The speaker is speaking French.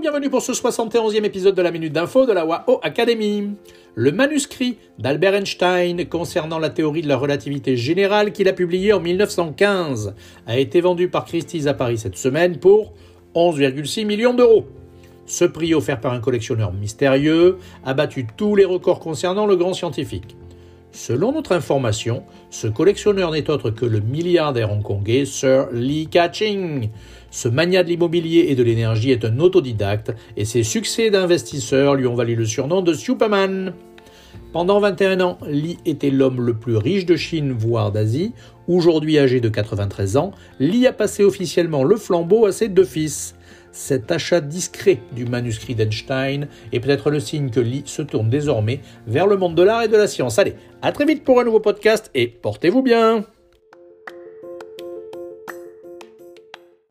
bienvenue pour ce 71e épisode de la Minute d'Info de la WAO Academy. Le manuscrit d'Albert Einstein concernant la théorie de la relativité générale qu'il a publié en 1915 a été vendu par Christie's à Paris cette semaine pour 11,6 millions d'euros. Ce prix offert par un collectionneur mystérieux a battu tous les records concernant le grand scientifique. Selon notre information, ce collectionneur n'est autre que le milliardaire hongkongais Sir Lee Ka-ching. Ce mania de l'immobilier et de l'énergie est un autodidacte et ses succès d'investisseur lui ont valu le surnom de Superman. Pendant 21 ans, Lee était l'homme le plus riche de Chine, voire d'Asie. Aujourd'hui âgé de 93 ans, Lee a passé officiellement le flambeau à ses deux fils. Cet achat discret du manuscrit d'Einstein est peut-être le signe que Lee se tourne désormais vers le monde de l'art et de la science. Allez, à très vite pour un nouveau podcast et portez-vous bien